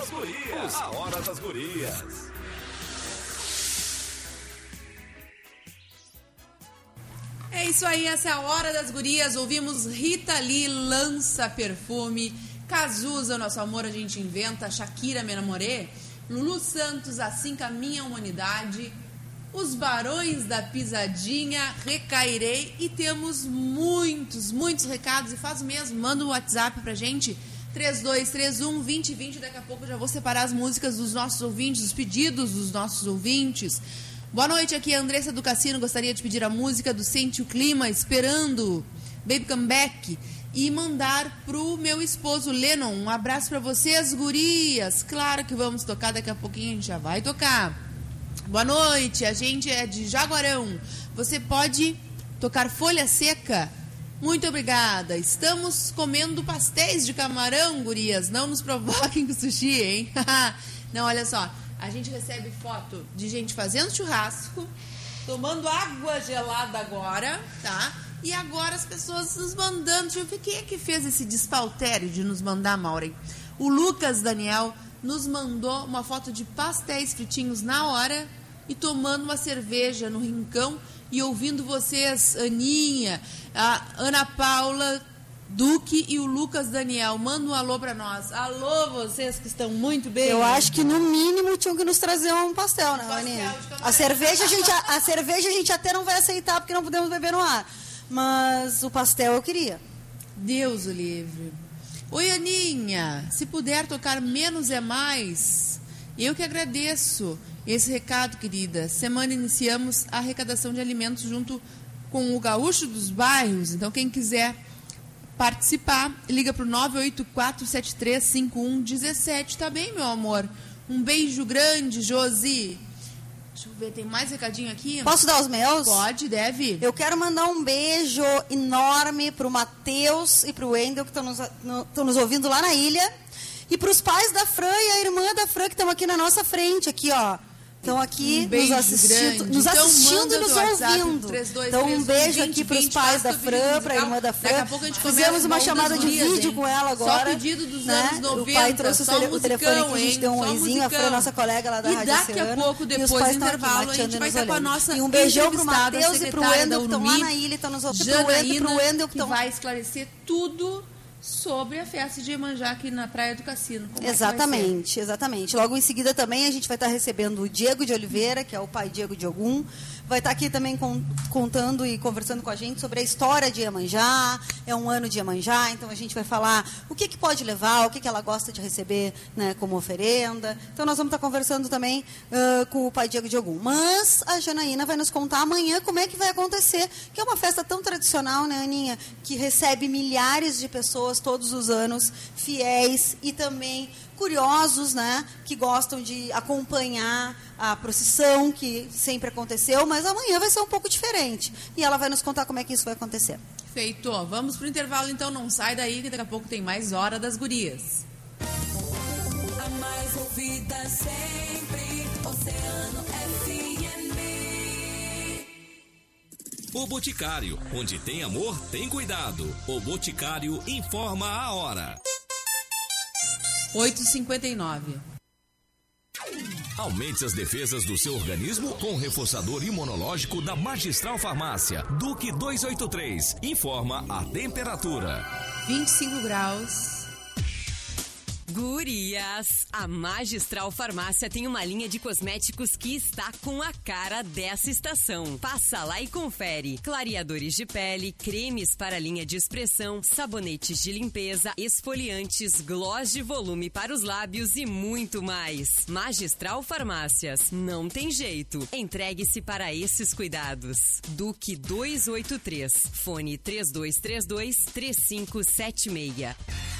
D: Das Gurias. A Hora das Gurias.
A: É isso aí, essa é a hora das gurias. Ouvimos Rita Lee, Lança Perfume, Cazuza, Nosso Amor a Gente Inventa, Shakira, Me Namorê, Lulu Santos, Assim Caminha a Humanidade, Os Barões da Pisadinha, Recairei. E temos muitos, muitos recados. E faz o mesmo, manda o WhatsApp pra gente, 3231 2020, daqui a pouco eu já vou separar as músicas dos nossos ouvintes, os pedidos dos nossos ouvintes. Boa noite, aqui é a Andressa do Cassino. Gostaria de pedir a música do Sente o Clima, esperando Baby Come Back. E mandar pro meu esposo Lennon. Um abraço para vocês, gurias. Claro que vamos tocar, daqui a pouquinho a gente já vai tocar. Boa noite, a gente é de Jaguarão. Você pode tocar folha seca? Muito obrigada. Estamos comendo pastéis de camarão, gurias. Não nos provoquem com sushi, hein? *laughs* Não, olha só. A gente recebe foto de gente fazendo churrasco, tomando água gelada agora, tá? E agora as pessoas nos mandando. Deixa eu ver quem é que fez esse despautério de nos mandar, Maureen. O Lucas Daniel nos mandou uma foto de pastéis fritinhos na hora e tomando uma cerveja no rincão e ouvindo vocês, Aninha, a Ana Paula, Duque e o Lucas Daniel. Manda um alô pra nós. Alô, vocês que estão muito bem.
B: Eu acho que no mínimo tinham que nos trazer um pastel, né, Aninha? A cerveja a gente, a cerveja a gente até não vai aceitar porque não podemos beber no ar. Mas o pastel eu queria.
A: Deus o livre. Oi, Aninha. Se puder tocar menos é mais. Eu que agradeço esse recado, querida. Semana iniciamos a arrecadação de alimentos junto com o Gaúcho dos Bairros. Então, quem quiser participar, liga para o 984735117, tá bem, meu amor? Um beijo grande, Josi. Deixa eu ver, tem mais recadinho aqui?
B: Posso dar os meus?
A: Pode, deve.
B: Eu quero mandar um beijo enorme pro Matheus e pro Wendel, que estão nos, no- estão nos ouvindo lá na ilha. E pros pais da Fran e a irmã da Fran, que estão aqui na nossa frente, aqui, ó. Estão aqui
A: Um
B: nos assistindo, nos
A: Então,
B: assistindo e nos ouvindo.
A: 3231
B: então, um beijo
A: 20,
B: aqui pros
A: 20,
B: pais da
A: o
B: Fran, pra
A: musical.
B: irmã da
A: Daqui
B: Fran.
A: a pouco a gente
B: Fizemos uma
A: o
B: chamada de
A: gurias,
B: vídeo
A: hein?
B: com ela
A: Só
B: agora.
A: pedido dos
B: né?
A: anos 90,
B: O pai trouxe o,
A: só
B: tele- o telefone que a
A: musicão,
B: gente
A: hein?
B: deu um
A: Só
B: oizinho. A Fran,
A: musicão.
B: nossa colega lá da
A: E
B: Rádio
A: daqui a pouco,
B: os
A: depois do
B: estão aqui
A: intervalo, a gente vai estar com a nossa
B: E um beijão pro
A: entrevistada,
B: Matheus e
A: secretária da
B: Wendel, que estão lá na ilha e estão nos ouvindo. E pro
A: Janaína,
B: Wendel, que
A: vai esclarecer tudo sobre a festa de Iemanjá aqui na Praia do Cassino. Como é?
B: Exatamente, exatamente. Logo em seguida também a gente vai estar recebendo o Diego de Oliveira, que é o pai Diego de Ogum. Vai estar aqui também con- contando e conversando com a gente sobre a história de Iemanjá. É um ano de Iemanjá, então a gente vai falar o que, que pode levar, o que, que ela gosta de receber né, como oferenda. Então nós vamos estar conversando também ãh, com o pai Diego de Ogum. Mas a Janaína vai nos contar amanhã como é que vai acontecer, que é uma festa tão tradicional, né, Aninha? Que recebe milhares de pessoas todos os anos, fiéis e também curiosos, né, que gostam de acompanhar a procissão que sempre aconteceu, mas amanhã vai ser um pouco diferente. E ela vai nos contar como é que isso vai acontecer.
A: Feito. Vamos pro intervalo, então. Não sai daí, que daqui a pouco tem mais Hora das Gurias.
M: A mais ouvida sempre, Oceano FM.
D: O Boticário, onde tem amor, tem cuidado. O Boticário informa a hora.
A: 8h59.
D: Aumente as defesas do seu organismo com o reforçador imunológico da Magistral Farmácia. Duque 283. Informa a temperatura.
A: 25 graus.
O: Gurias, a Magistral Farmácia tem uma linha de cosméticos que está com a cara dessa estação. Passa lá e confere. Clareadores de pele, cremes para linha de expressão, sabonetes de limpeza, esfoliantes, gloss de volume para os lábios e muito mais. Magistral Farmácias, não tem jeito. Entregue-se para esses cuidados. Duque 283, fone 3232 3576.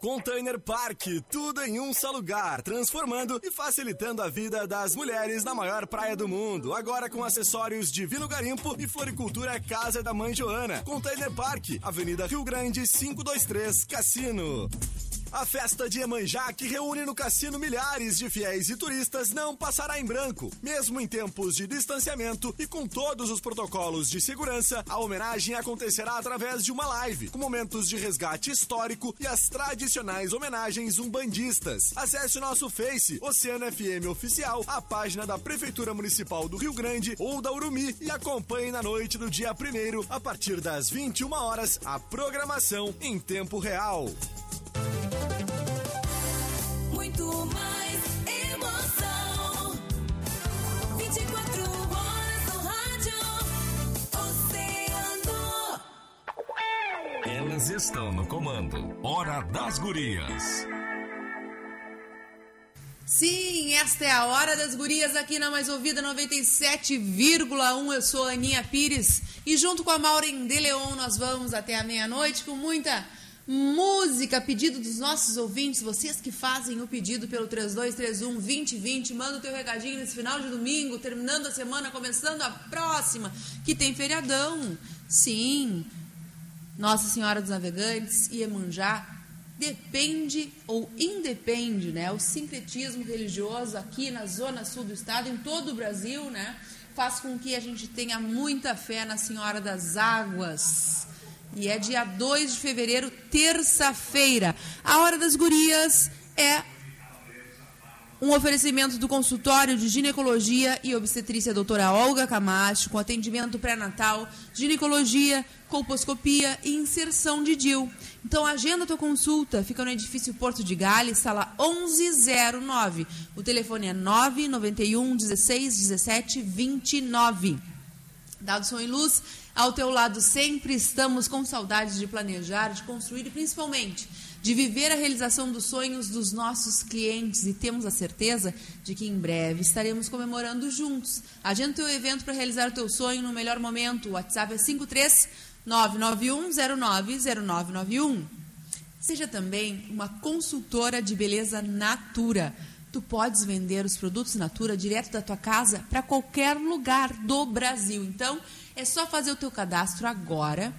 P: Container Park, tudo em um só lugar, transformando e facilitando a vida das mulheres na maior praia do mundo. Agora com acessórios Divino Garimpo e Floricultura Casa da Mãe Joana. Container Park, Avenida Rio Grande 523, Cassino. A festa de Emanjá, que reúne no cassino milhares de fiéis e turistas, não passará em branco. Mesmo em tempos de distanciamento e com todos os protocolos de segurança, a homenagem acontecerá através de uma live, com momentos de resgate histórico e as tradicionais homenagens umbandistas. Acesse o nosso Face, Oceano FM Oficial, a página da Prefeitura Municipal do Rio Grande ou da Urumi e acompanhe na noite do dia 1 a partir das 21 horas, a programação em tempo real.
M: Muito mais emoção. 24 horas no rádio. Oceano.
D: Elas estão no comando. Hora das Gurias.
A: Sim, esta é a hora das gurias aqui na Mais Ouvida 97,1. Eu sou a Aninha Pires e junto com a Maureen de Leon nós vamos até a meia-noite com muita música, pedido dos nossos ouvintes, vocês que fazem o pedido pelo 3231 2020, manda o teu recadinho nesse final de domingo, terminando a semana, começando a próxima, que tem feriadão. Sim, Nossa Senhora dos Navegantes e Emanjá depende ou independe, né? O sincretismo religioso aqui na zona sul do estado, em todo o Brasil, né? Faz com que a gente tenha muita fé na Senhora das Águas. E é dia 2 de fevereiro, terça-feira. A Hora das Gurias é um oferecimento do consultório de ginecologia e obstetrícia doutora Olga Camacho, com atendimento pré-natal, ginecologia, colposcopia e inserção de DIL. Então, agenda tua consulta. Fica no edifício Porto de Gales, sala 1109. O telefone é 991 16 17 29. Dado som e luz, ao teu lado sempre estamos com saudades de planejar, de construir e principalmente de viver a realização dos sonhos dos nossos clientes e temos a certeza de que em breve estaremos comemorando juntos. Agenda teu evento para realizar o teu sonho no melhor momento. O WhatsApp é 53 991090991. Seja também uma consultora de beleza Natura. Tu podes vender os produtos Natura direto da tua casa para qualquer lugar do Brasil. Então, é só fazer o teu cadastro agora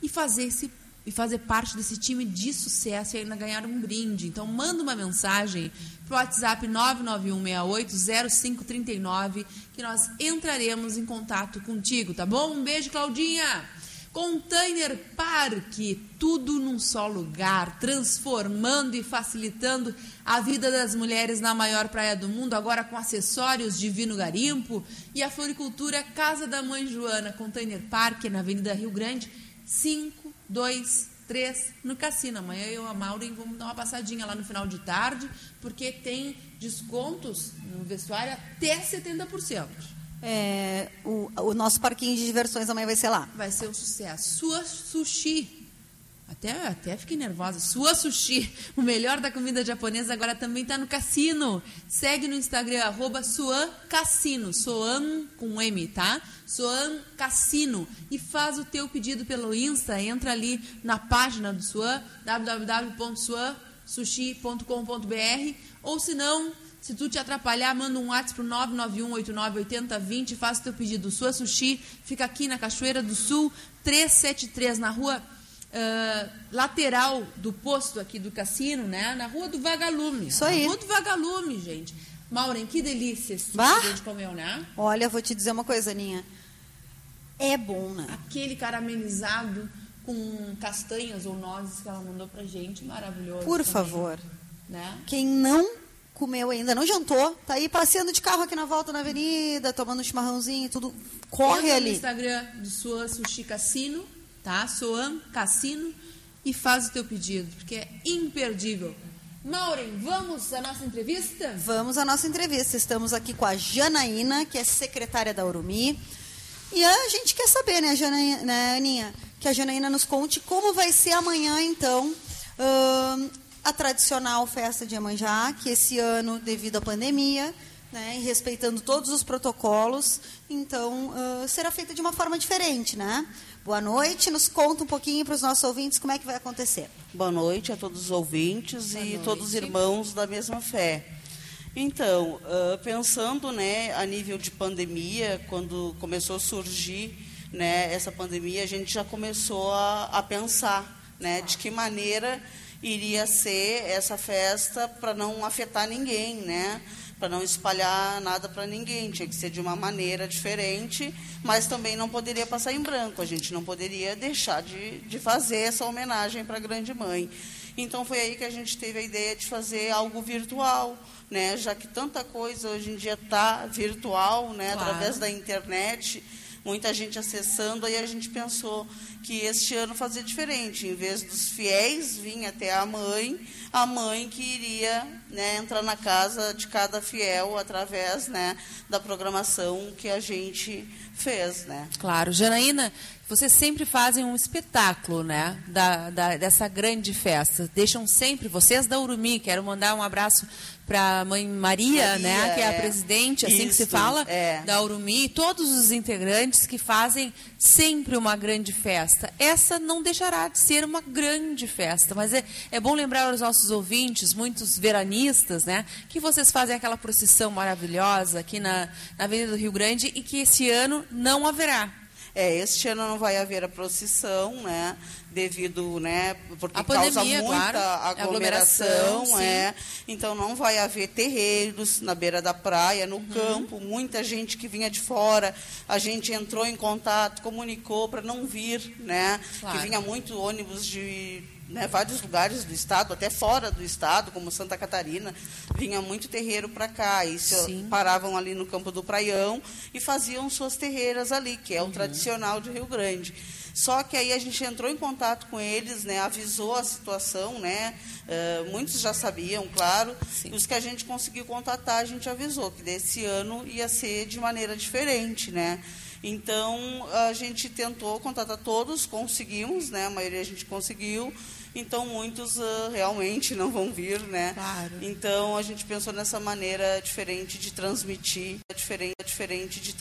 A: e fazer esse e fazer parte desse time de sucesso e ainda ganhar um brinde. Então, manda uma mensagem para o WhatsApp 991680539 que nós entraremos em contato contigo, tá bom? Um beijo, Claudinha! Container Park, tudo num só lugar, transformando e facilitando a vida das mulheres na maior praia do mundo, agora com acessórios Divino Garimpo e a floricultura Casa da Mãe Joana, Container Park, na Avenida Rio Grande, 523, no Cassino. Amanhã eu e a Maureen vamos dar uma passadinha lá no final de tarde, porque tem descontos no vestuário até 70%.
B: É, o, o nosso parquinho de diversões amanhã vai ser lá.
A: Vai ser um sucesso. Sua Sushi. Até, até fiquei nervosa. Sua Sushi, *laughs* o melhor da comida japonesa, agora também está no cassino. Segue no Instagram, arroba Suan Cassino. Soan com M, tá? Soan Cassino. E faz o teu pedido pelo Insta. Entra ali na página do Suan, www.suansushi.com.br. Ou se não, se tu te atrapalhar, manda um WhatsApp pro 991898020 e faça o teu pedido. Sua Sushi fica aqui na Cachoeira do Sul, 373, na rua ah, lateral do posto aqui do cassino, né? Na rua do Vagalume.
B: Isso aí.
A: Na rua do Vagalume, gente. Maureen, que delícia esse
B: Bah!
A: que a gente comeu, né?
B: Olha, vou te dizer uma coisa, Aninha. É bom, né?
A: Aquele caramelizado com castanhas ou nozes que ela mandou pra gente, maravilhoso.
B: Por
A: também,
B: favor.
A: Né?
B: Quem não comeu ainda, não jantou, tá aí passeando de carro aqui na volta na avenida, tomando um chimarrãozinho, tudo. Corre
A: Entra
B: ali.
A: no Instagram do Soan Sushi Cassino, tá? Soan Cassino e faz o teu pedido, porque é imperdível. Maureen, vamos à nossa entrevista?
B: Vamos à nossa entrevista. Estamos aqui com a Janaína, que é secretária da Urumi. E a gente quer saber, né, Janaína, né, Aninha, que a Janaína nos conte como vai ser amanhã, então, a tradicional festa de Iemanjá, que esse ano, devido à pandemia, né, e respeitando todos os protocolos, então, ah, será feita de uma forma diferente, né? Boa noite, nos conta um pouquinho para os nossos ouvintes como é que vai acontecer.
Q: Boa noite a todos os ouvintes e todos os irmãos da mesma fé. Então, ah, pensando né, a nível de pandemia, quando começou a surgir né, essa pandemia, a gente já começou a, a pensar né, de que maneira iria ser essa festa para não afetar ninguém, né? para não espalhar nada para ninguém. Tinha que ser de uma maneira diferente, mas também não poderia passar em branco. A gente não poderia deixar de, de fazer essa homenagem para a grande mãe. Então foi aí que a gente teve a ideia de fazer algo virtual, né? Já que tanta coisa hoje em dia está virtual, né?
A: Claro.
Q: Através da internet, muita gente acessando. Aí a gente pensou que este ano fazer diferente. Em vez dos fiéis vir até a mãe, a mãe que iria né, entrar na casa de cada fiel através né, da programação que a gente fez, né?
A: Claro. Janaína, vocês sempre fazem um espetáculo, né? Da, da- dessa grande festa. Deixam sempre, vocês da Urumi, quero mandar um abraço para a mãe Maria,
Q: Maria,
A: né? Que é a
Q: é.
A: presidente, assim que se
Q: Isso,
A: fala,
Q: é.
A: da Urumi, e todos os integrantes que fazem sempre uma grande festa. Essa não deixará de ser uma grande festa, mas é, é bom lembrar aos nossos ouvintes, muitos veranistas, né? Que vocês fazem aquela procissão maravilhosa aqui na, na Avenida do Rio Grande e que esse ano não haverá.
Q: É, este ano não vai haver a procissão, né? Devido, né? Porque
A: A
Q: causa
A: pandemia,
Q: muita
A: claro,
Q: aglomeração,
A: aglomeração, sim.
Q: é. Então não vai haver terreiros na beira da praia,
A: Uhum.
Q: no campo, muita gente que vinha de fora. A gente entrou em contato, comunicou para não vir, né?
A: Claro.
Q: Que vinha muito ônibus de né, vários lugares do estado, até fora do estado, como Santa Catarina, vinha muito terreiro para cá. E se paravam ali no campo do Praião e faziam suas terreiras ali, que é o
A: Uhum.
Q: tradicional de Rio Grande. Só que aí a gente entrou em contato com eles, né, avisou a situação, né, eh, muitos já sabiam, claro, os que a gente conseguiu contatar, a gente avisou que desse ano ia ser de maneira diferente, né. Então, a gente tentou contatar todos, conseguimos, né, a maioria a gente conseguiu, então muitos ah, realmente não vão vir, né.
A: Claro.
Q: Então, a gente pensou nessa maneira diferente de transmitir, diferente, diferente de